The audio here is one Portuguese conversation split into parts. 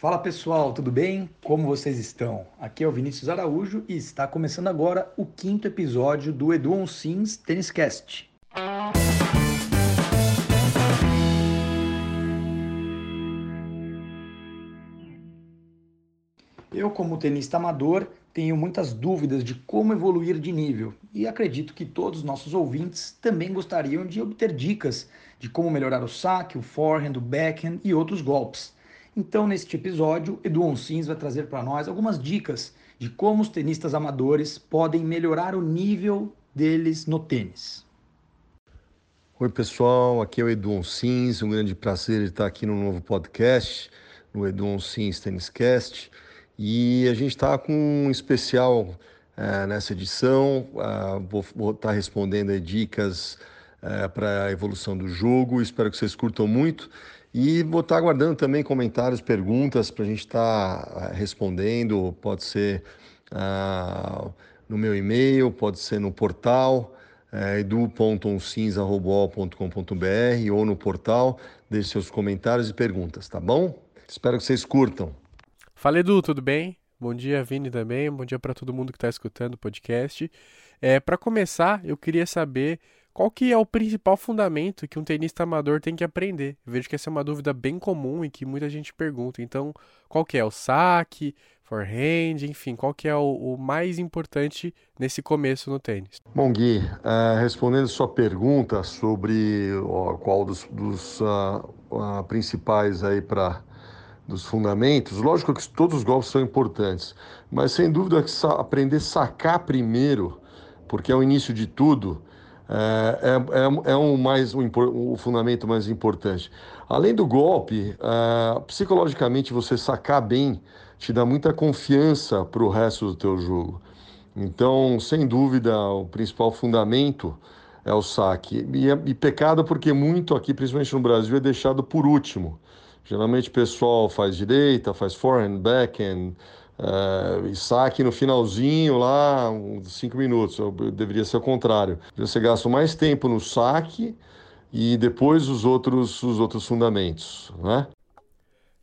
Fala pessoal, tudo bem? Como vocês estão? Aqui é o Vinícius Araújo e está começando agora o quinto episódio do Edu Sims Tênis Cast. Eu, como tenista amador, tenho muitas dúvidas de como evoluir de nível e acredito que todos os nossos ouvintes também gostariam de obter dicas de como melhorar o saque, o forehand, o backhand e outros golpes. Então, neste episódio, Edu Onsins vai trazer para nós algumas dicas de como os tenistas amadores podem melhorar o nível deles no tênis. Oi, pessoal, aqui é o Edu Onsins, um grande prazer estar aqui no novo podcast, no Edu Onsins Tênis Cast. E a gente está com um especial é, nessa edição. Uh, vou, estar tá respondendo dicas é, para a evolução do jogo. Espero que vocês curtam muito. E vou estar aguardando também comentários, perguntas para a gente estar tá respondendo. Pode ser uh, no meu e-mail, pode ser no portal é, edu.onsins.com.br ou no portal. Deixe seus comentários e perguntas, tá bom? Espero que vocês curtam. Fala Edu, tudo bem? Bom dia, Vini também. Bom dia para todo mundo que está escutando o podcast. É, para começar, eu queria saber qual que é o principal fundamento que um tenista amador tem que aprender. Eu vejo que essa é uma dúvida bem comum e que muita gente pergunta. Então, qual que é o saque, forehand, enfim, qual que é o, o mais importante nesse começo no tênis? Bom, Gui, uh, respondendo sua pergunta sobre ó, qual dos, dos uh, uh, principais aí para dos fundamentos, lógico que todos os golpes são importantes, mas sem dúvida que aprender a sacar primeiro, porque é o início de tudo, é, é, é, um mais, um, o fundamento mais importante. Além do golpe, é, psicologicamente você sacar bem te dá muita confiança para o resto do teu jogo. Então, sem dúvida, o principal fundamento é o saque. E, é, e pecado porque muito aqui, principalmente no Brasil, é deixado por último. Geralmente o pessoal faz direita, faz forehand, backhand, uh, e saque no finalzinho lá, uns cinco minutos. Deveria ser o contrário. Você gasta mais tempo no saque e depois os outros, os outros fundamentos, né?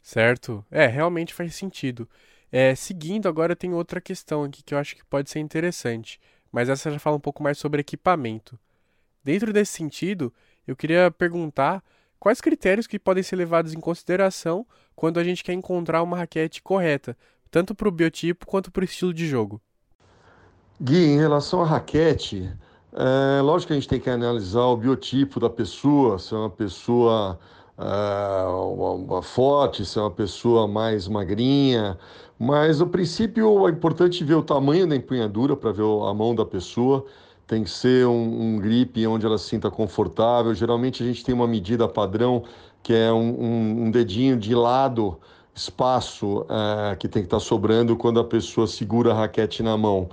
Certo. É, realmente faz sentido. É, seguindo, agora tem outra questão aqui que eu acho que pode ser interessante, mas essa já fala um pouco mais sobre equipamento. Dentro desse sentido, eu queria perguntar Quais critérios que podem ser levados em consideração quando a gente quer encontrar uma raquete correta, tanto para o biotipo quanto para o estilo de jogo? Gui, em relação à raquete, é, lógico que a gente tem que analisar o biotipo da pessoa, se é uma pessoa é, uma, uma forte, se é uma pessoa mais magrinha, mas o princípio é importante ver o tamanho da empunhadura para ver a mão da pessoa tem que ser um, um grip onde ela se sinta confortável. Geralmente a gente tem uma medida padrão que é um, um, um dedinho de lado, espaço é, que tem que estar tá sobrando quando a pessoa segura a raquete na mão.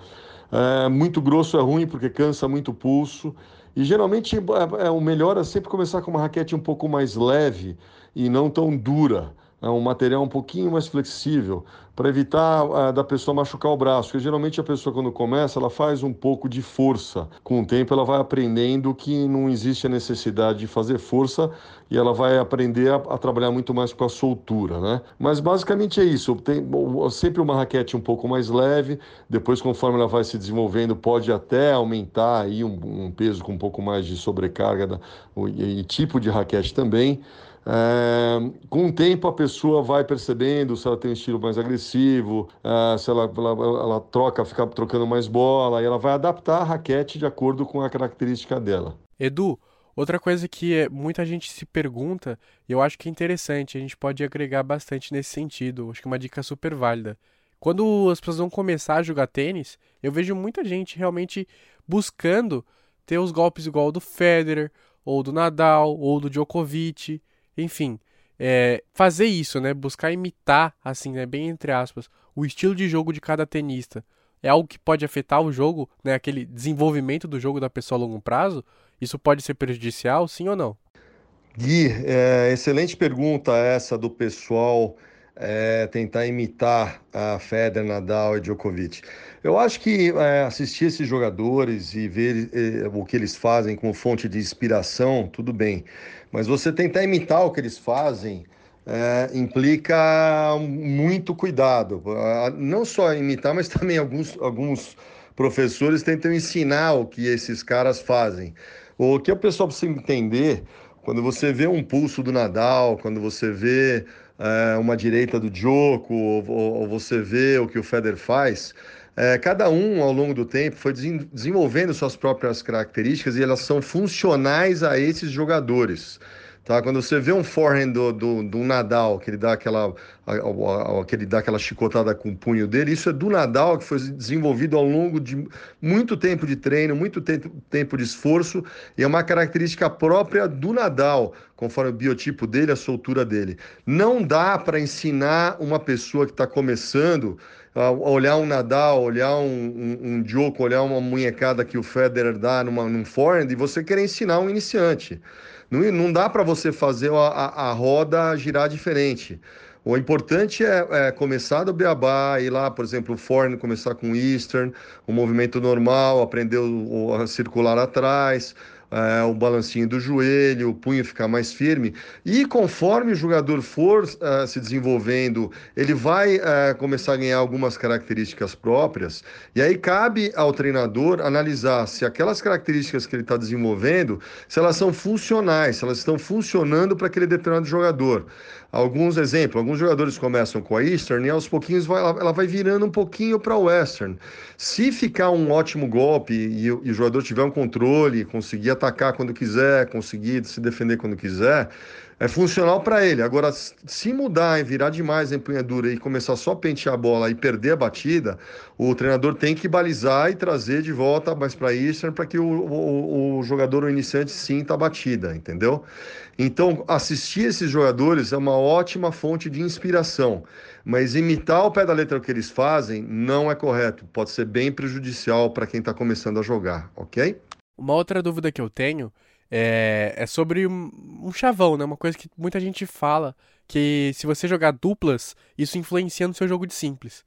É, muito grosso é ruim porque cansa muito o pulso. E geralmente é, é, o melhor é sempre começar com uma raquete um pouco mais leve e não tão dura um material um pouquinho mais flexível para evitar uh, da pessoa machucar o braço, porque geralmente a pessoa quando começa ela faz um pouco de força. Com o tempo ela vai aprendendo que não existe a necessidade de fazer força e ela vai aprender a, a trabalhar muito mais com a soltura, né? Mas basicamente é isso. Tem sempre uma raquete um pouco mais leve. Depois, conforme ela vai se desenvolvendo, pode até aumentar aí um, um peso com um pouco mais de sobrecarga da, e, e tipo de raquete também. É, com o tempo a pessoa vai percebendo se ela tem um estilo mais agressivo, é, se ela, ela, ela, troca, fica trocando mais bola, e ela vai adaptar a raquete de acordo com a característica dela. Edu, outra coisa que é, muita gente se pergunta, e eu acho que é interessante, a gente pode agregar bastante nesse sentido, acho que é uma dica super válida. Quando as pessoas vão começar a jogar tênis, eu vejo muita gente realmente buscando ter os golpes igual do Federer, ou do Nadal, ou do Djokovic enfim, é, fazer isso, né? Buscar imitar, assim, né? Bem entre aspas, o estilo de jogo de cada tenista. É algo que pode afetar o jogo, né? Aquele desenvolvimento do jogo da pessoa a longo prazo. Isso pode ser prejudicial, sim ou não? Gui, é, excelente pergunta essa do pessoal é, tentar imitar a Federer, Nadal e Djokovic. Eu acho que é, assistir esses jogadores e ver é, o que eles fazem como fonte de inspiração, tudo bem. Mas você tentar imitar o que eles fazem é, implica muito cuidado. Não só imitar, mas também alguns, alguns professores tentam ensinar o que esses caras fazem. O que o pessoal precisa entender, quando você vê um pulso do Nadal, quando você vê é, uma direita do Djoko, ou, ou, você vê o que o Federer faz, é, cada um, ao longo do tempo, foi desenvolvendo suas próprias características e elas são funcionais a esses jogadores. Tá? Quando você vê um forehand do, do, do Nadal, que ele, dá aquela, que ele dá aquela chicotada com o punho dele, isso é do Nadal, que foi desenvolvido ao longo de muito tempo de treino, muito tempo, tempo de esforço, e é uma característica própria do Nadal, conforme o biotipo dele, a soltura dele. Não dá para ensinar uma pessoa que está começando a olhar um Nadal, olhar um, um, um olhar uma munhecada que o Federer dá numa, num forehand e você querer ensinar um iniciante. Não, não dá para você fazer a, a, a, roda girar diferente. O importante é, é, começar do beabá, ir lá, por exemplo, o forno começar com o Eastern, o movimento normal, aprender o, a circular atrás, é, o balancinho do joelho, o punho ficar mais firme. E conforme o jogador for uh, se desenvolvendo, ele vai uh, começar a ganhar algumas características próprias. E aí cabe ao treinador analisar se aquelas características que ele está desenvolvendo, se elas são funcionais, se elas estão funcionando para aquele determinado jogador. Alguns exemplos, alguns jogadores começam com a Eastern e aos pouquinhos vai, ela vai virando um pouquinho para o Western. Se ficar um ótimo golpe e, e, o jogador tiver um controle, conseguir atacar quando quiser, conseguir se defender quando quiser, é funcional para ele. Agora, se mudar e virar demais a empunhadura e começar só a pentear a bola e perder a batida, o treinador tem que balizar e trazer de volta mais para Eastern para que o, o, o, jogador o iniciante sinta a batida, entendeu? Então, assistir esses jogadores é uma ótima fonte de inspiração, mas imitar o pé da letra que eles fazem não é correto, pode ser bem prejudicial para quem está começando a jogar, ok? Uma outra dúvida que eu tenho é, é sobre um, um, chavão, né? Uma coisa que muita gente fala, que se você jogar duplas, isso influencia no seu jogo de simples.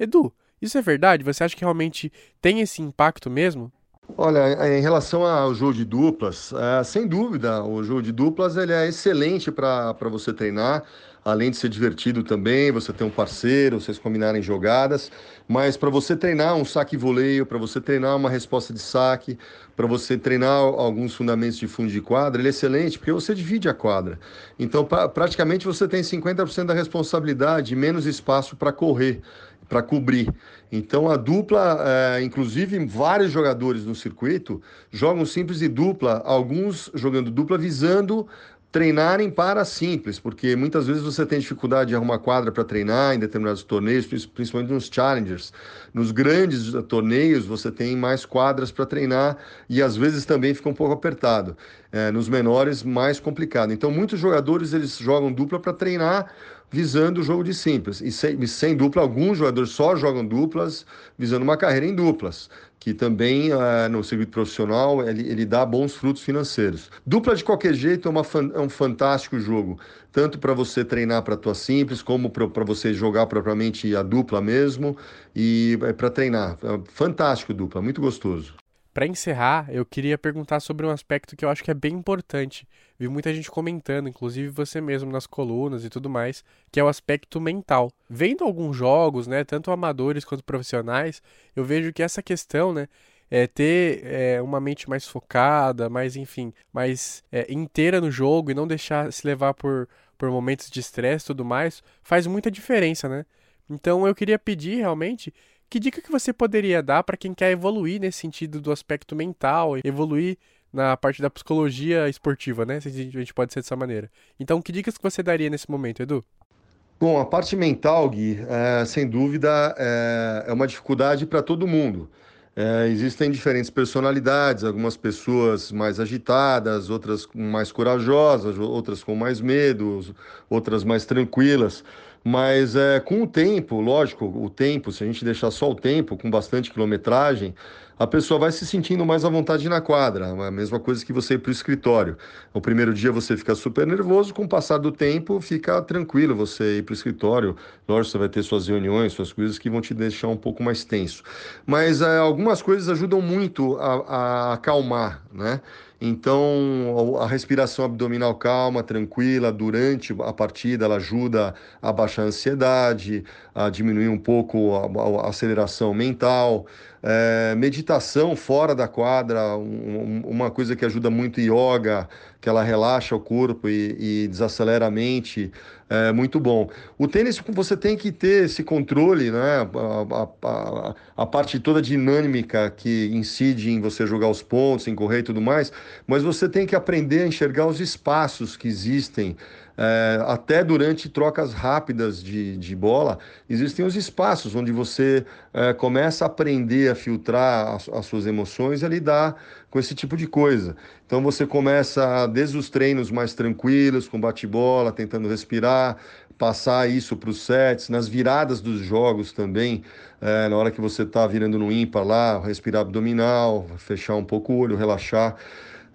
Edu, isso é verdade? Você acha que realmente tem esse impacto mesmo? Olha, em relação ao jogo de duplas, é, sem dúvida, o jogo de duplas ele é excelente para você treinar além de ser divertido também, você ter um parceiro, vocês combinarem jogadas, mas para você treinar um saque voleio, para você treinar uma resposta de saque, para você treinar alguns fundamentos de fundo de quadra, ele é excelente porque você divide a quadra. Então, pra, praticamente você tem 50% da responsabilidade, menos espaço para correr para cobrir. Então a dupla, é, inclusive vários jogadores no circuito jogam simples e dupla, alguns jogando dupla visando treinarem para simples, porque muitas vezes você tem dificuldade de arrumar quadra para treinar em determinados torneios, principalmente nos challengers. Nos grandes torneios você tem mais quadras para treinar e às vezes também fica um pouco apertado. É, nos menores mais complicado. Então muitos jogadores eles jogam dupla para treinar visando o jogo de simples. E sem, sem, dupla, alguns jogadores só jogam duplas visando uma carreira em duplas, que também uh, no circuito profissional ele, ele dá bons frutos financeiros. Dupla de qualquer jeito é, uma, é um fantástico jogo, tanto para você treinar para a tua simples, como para você jogar propriamente a dupla mesmo, e é para treinar. É fantástico dupla, muito gostoso. Para encerrar, eu queria perguntar sobre um aspecto que eu acho que é bem importante. Vi muita gente comentando, inclusive você mesmo nas colunas e tudo mais, que é o aspecto mental. Vendo alguns jogos, né, tanto amadores quanto profissionais, eu vejo que essa questão, né, é ter é, uma mente mais focada, mais, enfim, mais é, inteira no jogo e não deixar se levar por, por momentos de estresse e tudo mais, faz muita diferença, né? Então eu queria pedir realmente que dica que você poderia dar para quem quer evoluir nesse sentido do aspecto mental, evoluir na parte da psicologia esportiva, né? Se a gente pode ser dessa maneira. Então, que dicas que você daria nesse momento, Edu? Bom, a parte mental, Gui, é, sem dúvida, é, é uma dificuldade para todo mundo. É, existem diferentes personalidades, algumas pessoas mais agitadas, outras mais corajosas, outras com mais medo, outras mais tranquilas. Mas é, com o tempo, lógico, o tempo, se a gente deixar só o tempo, com bastante quilometragem, a pessoa vai se sentindo mais à vontade na quadra. É a mesma coisa que você ir para o escritório. O primeiro dia você fica super nervoso, com o passar do tempo fica tranquilo você ir para o escritório. Lógico, você vai ter suas reuniões, suas coisas que vão te deixar um pouco mais tenso. Mas é, algumas coisas ajudam muito a, a acalmar, né? Então, a respiração abdominal calma, tranquila, durante a partida, ela ajuda a baixar a ansiedade, a diminuir um pouco a, a aceleração mental. É, meditação fora da quadra, um, uma coisa que ajuda muito yoga, que ela relaxa o corpo e, e desacelera a mente, é muito bom. O tênis você tem que ter esse controle, né? A, a, a, parte toda dinâmica que incide em você jogar os pontos, em correr e tudo mais, mas você tem que aprender a enxergar os espaços que existem é, até durante trocas rápidas de, de bola, existem os espaços onde você é, começa a aprender a filtrar as, as, suas emoções e a lidar com esse tipo de coisa. Então você começa desde os treinos mais tranquilos, com bate-bola, tentando respirar, passar isso para os sets, nas viradas dos jogos também, é, na hora que você está virando no ímpar lá, respirar abdominal, fechar um pouco o olho, relaxar.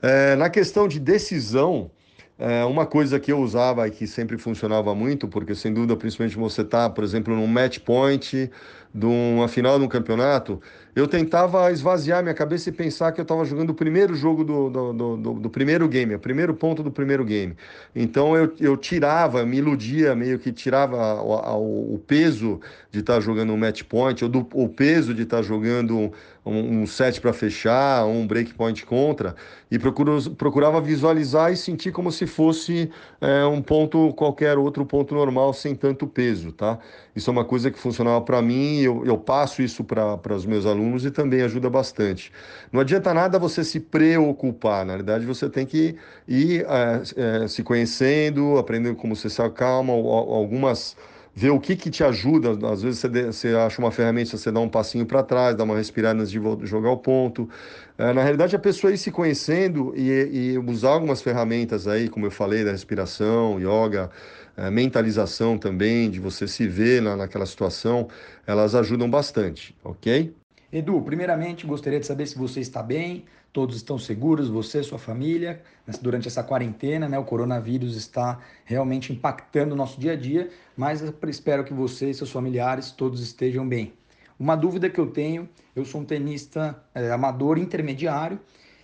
É, na questão de decisão, é uma coisa que eu usava e que sempre funcionava muito, porque sem dúvida, principalmente você está, por exemplo, num match point de uma final de um campeonato, eu tentava esvaziar minha cabeça e pensar que eu estava jogando o primeiro jogo do, do, do, do, primeiro game, o primeiro ponto do primeiro game. Então eu, eu tirava, me iludia, meio que tirava o, o peso de estar tá jogando um match point, ou do, o peso de estar tá jogando um, um set para fechar, um break point contra, e procuro, procurava visualizar e sentir como se fosse é, um ponto qualquer outro ponto normal, sem tanto peso, tá? Isso é uma coisa que funcionava para mim, eu, eu passo isso para os meus alunos e também ajuda bastante. Não adianta nada você se preocupar, na verdade você tem que ir é, é, se conhecendo, aprendendo como você se acalma, algumas ver o que, que te ajuda. Às vezes você, você acha uma ferramenta, você dá um passinho para trás, dá uma respirada antes de jogar o ponto. É, na realidade, a pessoa ir se conhecendo e, e, usar algumas ferramentas aí, como eu falei, da respiração, yoga, é, mentalização também, de você se ver na, naquela situação, elas ajudam bastante, ok? Edu, primeiramente gostaria de saber se você está bem, todos estão seguros, você, sua família, durante essa quarentena, né? O coronavírus está realmente impactando o nosso dia a dia, mas espero que você e seus familiares todos estejam bem. Uma dúvida que eu tenho, eu sou um tenista é, amador intermediário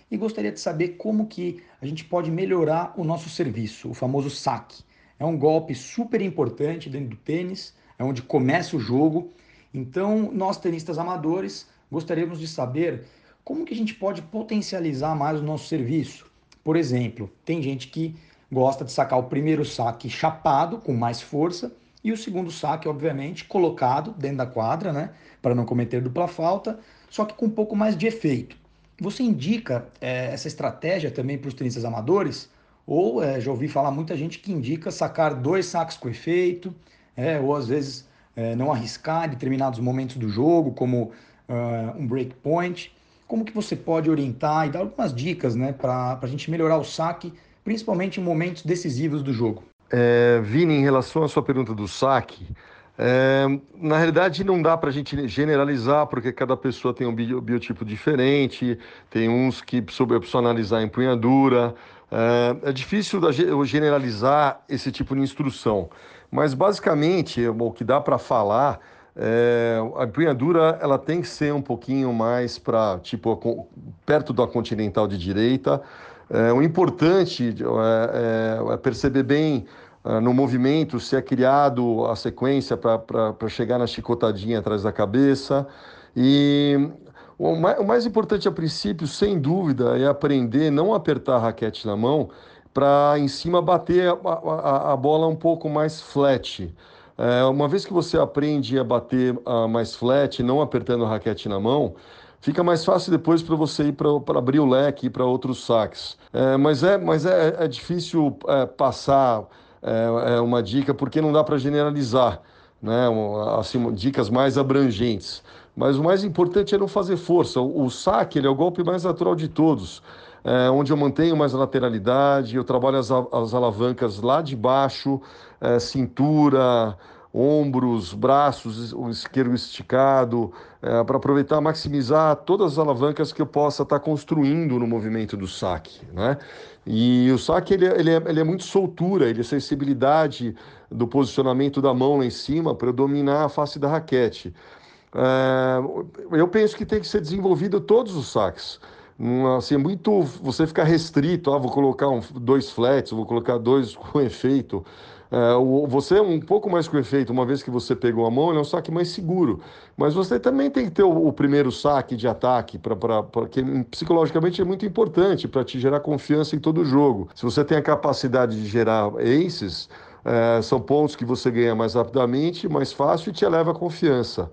e gostaria de saber como que a gente pode melhorar o nosso serviço, o famoso saque. É um golpe super importante dentro do tênis, é onde começa o jogo. Então, nós tenistas amadores gostaríamos de saber como que a gente pode potencializar mais o nosso serviço. Por exemplo, tem gente que gosta de sacar o primeiro saque chapado, com mais força, e o segundo saque, obviamente, colocado dentro da quadra, né, para não cometer dupla falta, só que com um pouco mais de efeito. Você indica é, essa estratégia também para os tenistas amadores? Ou é, já ouvi falar muita gente que indica sacar dois saques com efeito, é, ou às vezes é, não arriscar determinados momentos do jogo, como uh, um break point. Como que você pode orientar e dar algumas dicas né, para a gente melhorar o saque, principalmente em momentos decisivos do jogo? É, Vini, em relação à sua pergunta do saque, é, na realidade, não dá para a gente generalizar, porque cada pessoa tem um biotipo diferente, tem uns que soube personalizar a empunhadura. É, é difícil generalizar esse tipo de instrução, mas basicamente o que dá para falar é, a empunhadura ela tem que ser um pouquinho mais para tipo perto da continental de direita. É, o importante é, é, é perceber bem no movimento se é criado a sequência para chegar na chicotadinha atrás da cabeça. E o mais, o mais importante a princípio, sem dúvida, é aprender não apertar a raquete na mão para em cima bater a, a, a bola um pouco mais flat. É, uma vez que você aprende a bater uh, mais flat, não apertando a raquete na mão, fica mais fácil depois para você ir para abrir o leque para outros saques. É, mas é, mas é, é difícil é, passar é, é uma dica porque não dá para generalizar, né? Assim, dicas mais abrangentes. Mas o mais importante é não fazer força. O, o saque ele é o golpe mais natural de todos. É, onde eu mantenho mais lateralidade, eu trabalho as, as alavancas lá de baixo, é, cintura, ombros, braços, o esquerdo esticado, é, para aproveitar, maximizar todas as alavancas que eu possa estar tá construindo no movimento do saque, né? E o saque ele, é, ele, é, ele é muito soltura, ele é sensibilidade do posicionamento da mão lá em cima para dominar a face da raquete. É, eu penso que tem que ser desenvolvido todos os saques. Assim, é muito você ficar restrito, ah, vou colocar um, dois flats, vou colocar dois com efeito. É, você é um pouco mais com efeito, uma vez que você pegou a mão, ele é um saque mais seguro. Mas você também tem que ter o, o primeiro saque de ataque, porque psicologicamente é muito importante para te gerar confiança em todo o jogo. Se você tem a capacidade de gerar aces, é, são pontos que você ganha mais rapidamente, mais fácil e te eleva a confiança.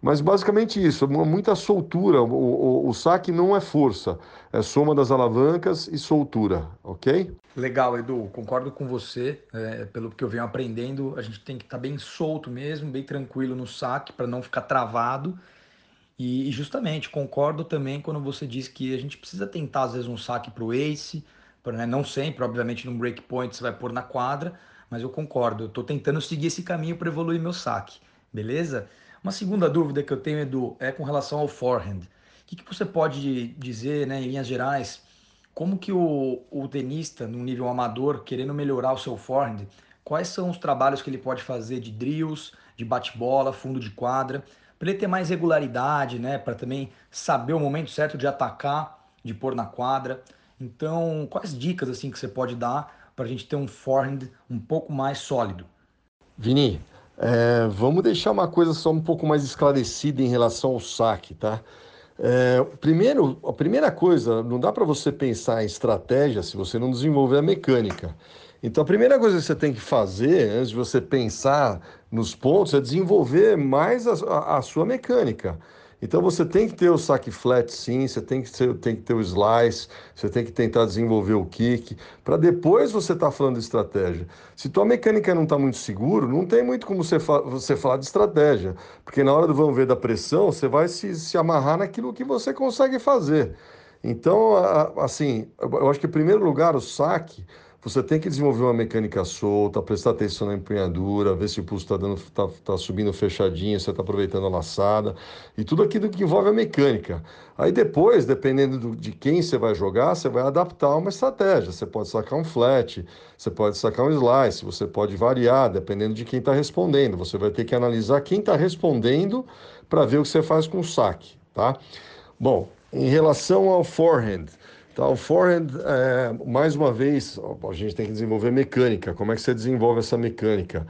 Mas basicamente isso, muita soltura. O, o, o, saque não é força, é soma das alavancas e soltura, ok? Legal, Edu, concordo com você. É, pelo que eu venho aprendendo, a gente tem que estar tá bem solto mesmo, bem tranquilo no saque para não ficar travado. E, e, justamente, concordo também quando você diz que a gente precisa tentar, às vezes, um saque para o ace, pra, né, não sempre, obviamente, num breakpoint você vai pôr na quadra, mas eu concordo, eu estou tentando seguir esse caminho para evoluir meu saque, beleza? Uma segunda dúvida que eu tenho, Edu, é com relação ao forehand. O que, que você pode dizer, né, em linhas gerais, como que o, o tenista, no nível amador, querendo melhorar o seu forehand, quais são os trabalhos que ele pode fazer de drills, de bate-bola, fundo de quadra, para ele ter mais regularidade, né, para também saber o momento certo de atacar, de pôr na quadra. Então, quais dicas assim que você pode dar para a gente ter um forehand um pouco mais sólido? Vini, é, vamos deixar uma coisa só um pouco mais esclarecida em relação ao saque, tá? É, primeiro, a primeira coisa, não dá para você pensar em estratégia se você não desenvolver a mecânica. Então, a primeira coisa que você tem que fazer antes de você pensar nos pontos é desenvolver mais a, a, a sua mecânica. Então você tem que ter o saque flat sim, você tem que ter, tem que ter o slice, você tem que tentar desenvolver o kick, para depois você estar tá falando de estratégia. Se tua mecânica não está muito seguro, não tem muito como você, fa você falar de estratégia, porque na hora do vamos ver da pressão, você vai se, se amarrar naquilo que você consegue fazer. Então, assim, eu acho que em primeiro lugar o saque você tem que desenvolver uma mecânica solta, prestar atenção na empunhadura, ver se o pulso está tá, tá subindo fechadinho, você está aproveitando a laçada, e tudo aquilo que envolve a mecânica. Aí depois, dependendo do, de quem você vai jogar, você vai adaptar uma estratégia. Você pode sacar um flat, você pode sacar um slice, você pode variar, dependendo de quem está respondendo. Você vai ter que analisar quem está respondendo para ver o que você faz com o saque, tá? Bom, em relação ao forehand, Tá, o forehand, é, mais uma vez, a gente tem que desenvolver mecânica. Como é que você desenvolve essa mecânica?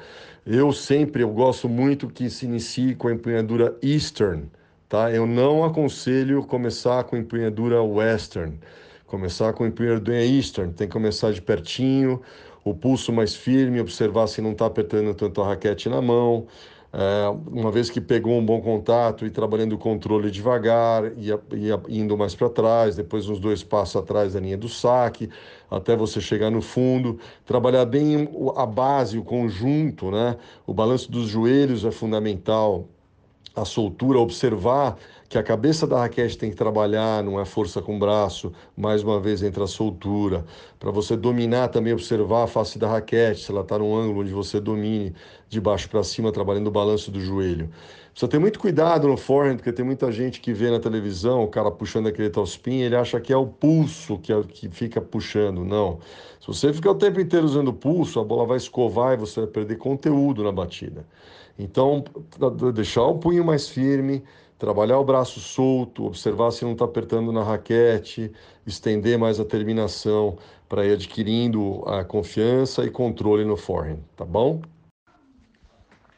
Eu sempre, eu gosto muito que se inicie com a empunhadura Eastern, tá? Eu não aconselho começar com a empunhadura Western. Começar com a empunhadura Eastern, tem que começar de pertinho, o pulso mais firme, observar se não está apertando tanto a raquete na mão, uma vez que pegou um bom contato e trabalhando o controle devagar, ia, ia indo mais para trás, depois uns dois passos atrás da linha do saque, até você chegar no fundo, trabalhar bem a base, o conjunto, né? O balanço dos joelhos é fundamental, a soltura, observar que a cabeça da raquete tem que trabalhar, não é força com o braço, mais uma vez entra a soltura. Para você dominar também, observar a face da raquete, se ela está num ângulo onde você domine de baixo para cima, trabalhando o balanço do joelho. Precisa ter muito cuidado no forehand, porque tem muita gente que vê na televisão o cara puxando aquele topspin, ele acha que é o pulso que, é, que fica puxando. Não. Se você ficar o tempo inteiro usando o pulso, a bola vai escovar e você vai perder conteúdo na batida. Então, deixar o punho mais firme, trabalhar o braço solto, observar se não está apertando na raquete, estender mais a terminação para ir adquirindo a confiança e controle no forehand, tá bom?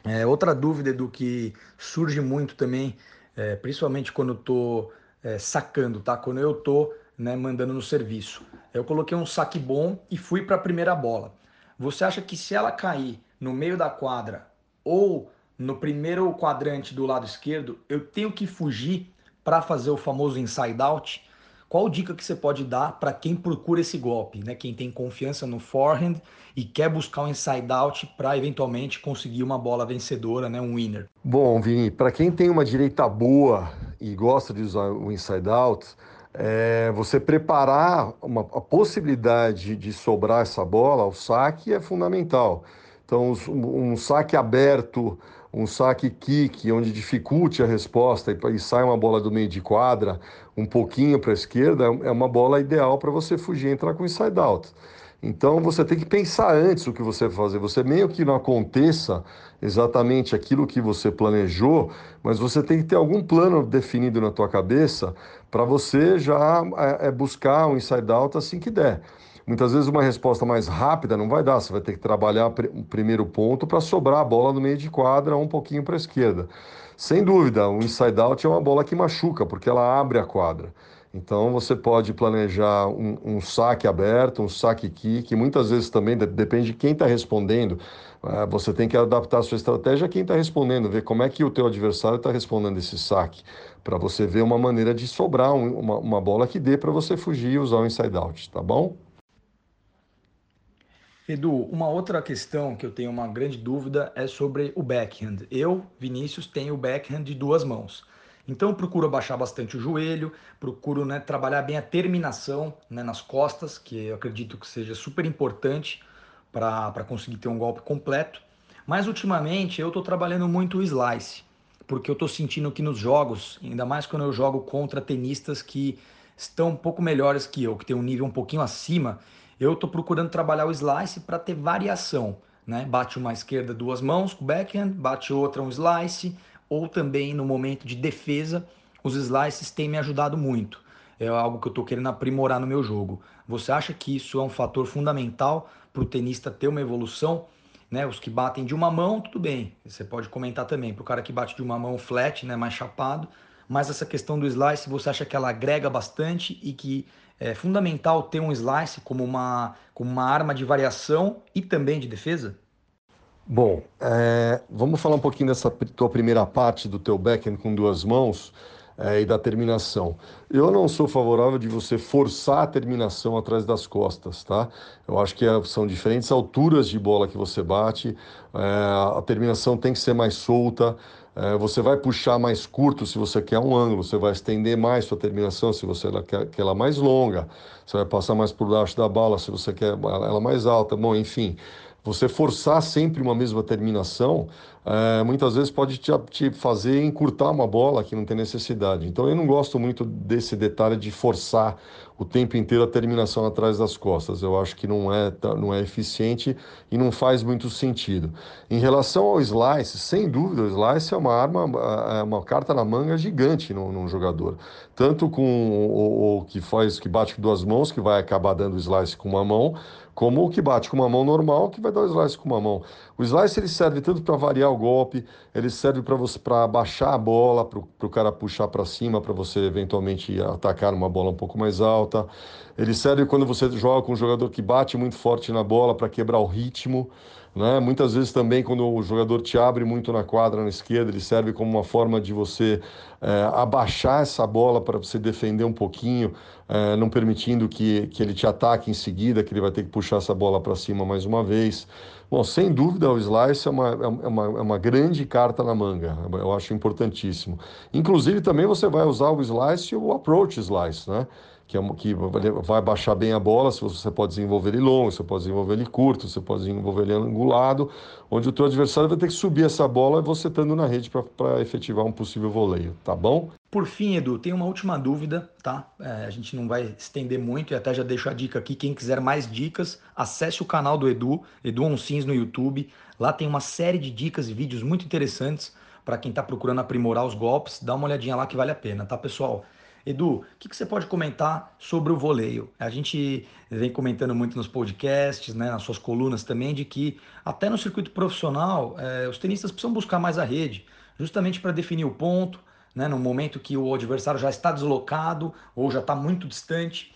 É, outra dúvida do que surge muito também, é, principalmente quando estou é, sacando, tá? Quando eu estou né, mandando no serviço. Eu coloquei um saque bom e fui para a primeira bola. Você acha que se ela cair no meio da quadra ou no primeiro quadrante do lado esquerdo, eu tenho que fugir para fazer o famoso inside out. Qual dica que você pode dar para quem procura esse golpe, né? Quem tem confiança no forehand e quer buscar um inside out para eventualmente conseguir uma bola vencedora, né? Um winner. Bom, Vini, para quem tem uma direita boa e gosta de usar o inside out, é, você preparar uma, a possibilidade de sobrar essa bola ao saque é fundamental. Então, um saque aberto, um saque kick, onde dificulte a resposta e, sai uma bola do meio de quadra, um pouquinho para a esquerda, é uma bola ideal para você fugir e entrar com inside out. Então você tem que pensar antes o que você vai fazer. Você meio que não aconteça exatamente aquilo que você planejou, mas você tem que ter algum plano definido na tua cabeça para você já é, é buscar um inside out assim que der. Muitas vezes uma resposta mais rápida não vai dar, você vai ter que trabalhar o primeiro ponto para sobrar a bola no meio de quadra um pouquinho para a esquerda. Sem dúvida, o inside out é uma bola que machuca, porque ela abre a quadra. Então você pode planejar um, um saque aberto, um saque kick, muitas vezes também depende de quem está respondendo. Uh, você tem que adaptar a sua estratégia a quem está respondendo, ver como é que o teu adversário está respondendo esse saque, para você ver uma maneira de sobrar um, uma, uma bola que dê para você fugir e usar o inside out, tá bom? Edu, uma outra questão que eu tenho uma grande dúvida é sobre o backhand. Eu, Vinícius, tenho o backhand de duas mãos. Então procuro abaixar bastante o joelho, procuro né, trabalhar bem a terminação né, nas costas, que eu acredito que seja super importante para conseguir ter um golpe completo. Mas ultimamente eu estou trabalhando muito o slice, porque eu estou sentindo que nos jogos, ainda mais quando eu jogo contra tenistas que estão um pouco melhores que eu, que tem um nível um pouquinho acima, eu estou procurando trabalhar o slice para ter variação. Né? Bate uma esquerda duas mãos com backhand, bate outra um slice, ou também no momento de defesa, os slices têm me ajudado muito. É algo que eu estou querendo aprimorar no meu jogo. Você acha que isso é um fator fundamental para o tenista ter uma evolução? Né? Os que batem de uma mão, tudo bem. Você pode comentar também. Para o cara que bate de uma mão flat, né, mais chapado, mas essa questão do slice, você acha que ela agrega bastante e que é fundamental ter um slice como uma, como uma arma de variação e também de defesa? Bom, é, vamos falar um pouquinho dessa tua primeira parte do teu backhand com duas mãos é, e da terminação. Eu não sou favorável de você forçar a terminação atrás das costas, tá? Eu acho que é, são diferentes alturas de bola que você bate, é, a terminação tem que ser mais solta, é, você vai puxar mais curto se você quer um ângulo, você vai estender mais sua terminação se você quer, quer ela mais longa, você vai passar mais por baixo da bala se você quer ela mais alta, bom, enfim. Você forçar sempre uma mesma terminação, é, muitas vezes pode te, te, fazer encurtar uma bola que não tem necessidade. Então eu não gosto muito desse detalhe de forçar o tempo inteiro a terminação atrás das costas. Eu acho que não é, não é eficiente e não faz muito sentido. Em relação ao slice, sem dúvida, o slice é uma arma, é uma carta na manga gigante num, num jogador. Tanto com o, o, que faz, que bate com duas mãos, que vai acabar dando slice com uma mão, como o que bate com uma mão normal, que vai dar o slice com uma mão. O slice ele serve tanto para variar o golpe, ele serve para você para baixar a bola, para o cara puxar para cima, para você eventualmente atacar uma bola um pouco mais alta. Ele serve quando você joga com um jogador que bate muito forte na bola para quebrar o ritmo. Né? Muitas vezes também quando o jogador te abre muito na quadra na esquerda, ele serve como uma forma de você é, abaixar essa bola para você defender um pouquinho, é, não permitindo que, que ele te ataque em seguida, que ele vai ter que puxar essa bola para cima mais uma vez. Bom, sem dúvida o slice é uma, é uma, é uma grande carta na manga, eu acho importantíssimo. Inclusive também você vai usar o slice e o approach slice, né? Que, é, que vai baixar bem a bola, se você pode desenvolver ele longo, você pode desenvolver ele curto, você pode desenvolver ele angulado, onde o teu adversário vai ter que subir essa bola e você estando na rede para efetivar um possível voleio, tá bom? Por fim, Edu, tem uma última dúvida, tá? É, a gente não vai estender muito e até já deixo a dica aqui. Quem quiser mais dicas, acesse o canal do Edu, Edu Onsins no YouTube. Lá tem uma série de dicas e vídeos muito interessantes para quem está procurando aprimorar os golpes. Dá uma olhadinha lá que vale a pena, tá, pessoal? Edu, o que, que, você pode comentar sobre o voleio? A gente vem comentando muito nos podcasts, né, nas suas colunas também, de que até no circuito profissional é, os tenistas precisam buscar mais a rede, justamente para definir o ponto, né, no momento que o adversário já está deslocado ou já está muito distante.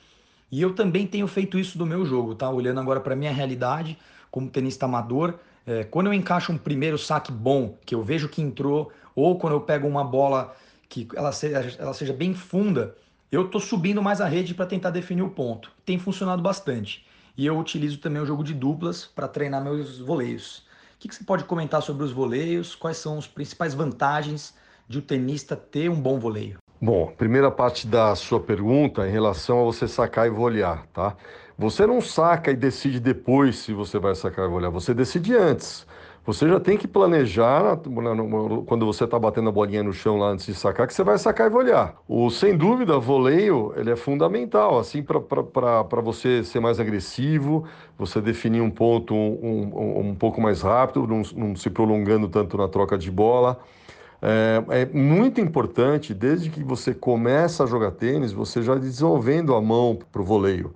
E eu também tenho feito isso do meu jogo, tá? Olhando agora para minha realidade como tenista amador, é, quando eu encaixo um primeiro saque bom, que eu vejo que entrou, ou quando eu pego uma bola que ela seja, ela seja bem funda, eu estou subindo mais a rede para tentar definir o ponto. Tem funcionado bastante. E eu utilizo também o jogo de duplas para treinar meus voleios. O que, que você pode comentar sobre os voleios? Quais são as principais vantagens de o tenista ter um bom voleio? Bom, primeira parte da sua pergunta em relação a você sacar e volear, tá? Você não saca e decide depois se você vai sacar e volear, você decide antes. Você já tem que planejar quando você está batendo a bolinha no chão lá antes de sacar, que você vai sacar e volear. O, sem dúvida, voleio ele é fundamental, assim, para você ser mais agressivo, você definir um ponto um, um, um pouco mais rápido, não, não se prolongando tanto na troca de bola. É, é, muito importante, desde que você começa a jogar tênis, você já desenvolvendo a mão para o voleio.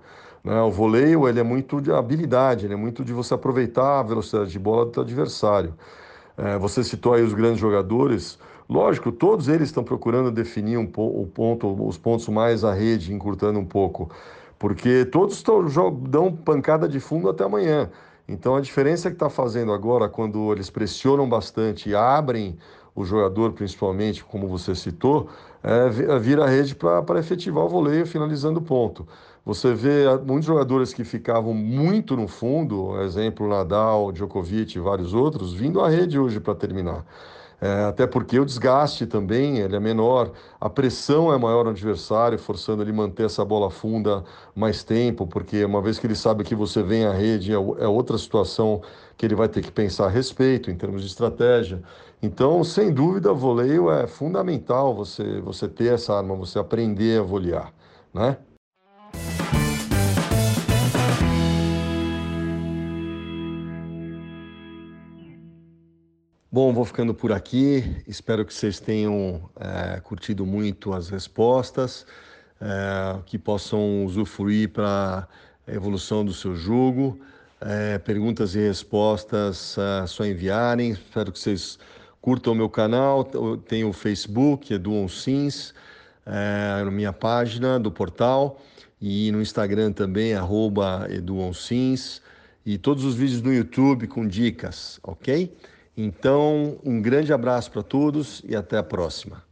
Né? O voleio ele é muito de habilidade, ele é muito de você aproveitar a velocidade de bola do adversário. É, você citou aí os grandes jogadores. Lógico, todos eles estão procurando definir um o ponto, os pontos mais à rede, encurtando um pouco, porque todos tão, dão pancada de fundo até amanhã. Então a diferença que está fazendo agora, quando eles pressionam bastante e abrem o jogador, principalmente, como você citou, é vir a rede para efetivar o voleio, finalizando o ponto. Você vê muitos jogadores que ficavam muito no fundo, exemplo Nadal, Djokovic e vários outros, vindo à rede hoje para terminar. É, até porque o desgaste também ele é menor, a pressão é maior no adversário, forçando ele manter essa bola funda mais tempo, porque uma vez que ele sabe que você vem à rede, é, é outra situação que ele vai ter que pensar a respeito em termos de estratégia. Então, sem dúvida, voleio é fundamental você, você ter essa arma, você aprender a volear, né? Bom, vou ficando por aqui. Espero que vocês tenham é, curtido muito as respostas, é, que possam usufruir para a evolução do seu jogo. É, perguntas e respostas é só enviarem. Espero que vocês curtam o meu canal. Tem o Facebook, Edu Sims, é, minha página do portal e no Instagram também, arroba Edu Sims, e todos os vídeos no YouTube com dicas, ok? Então, um grande abraço para todos e até a próxima.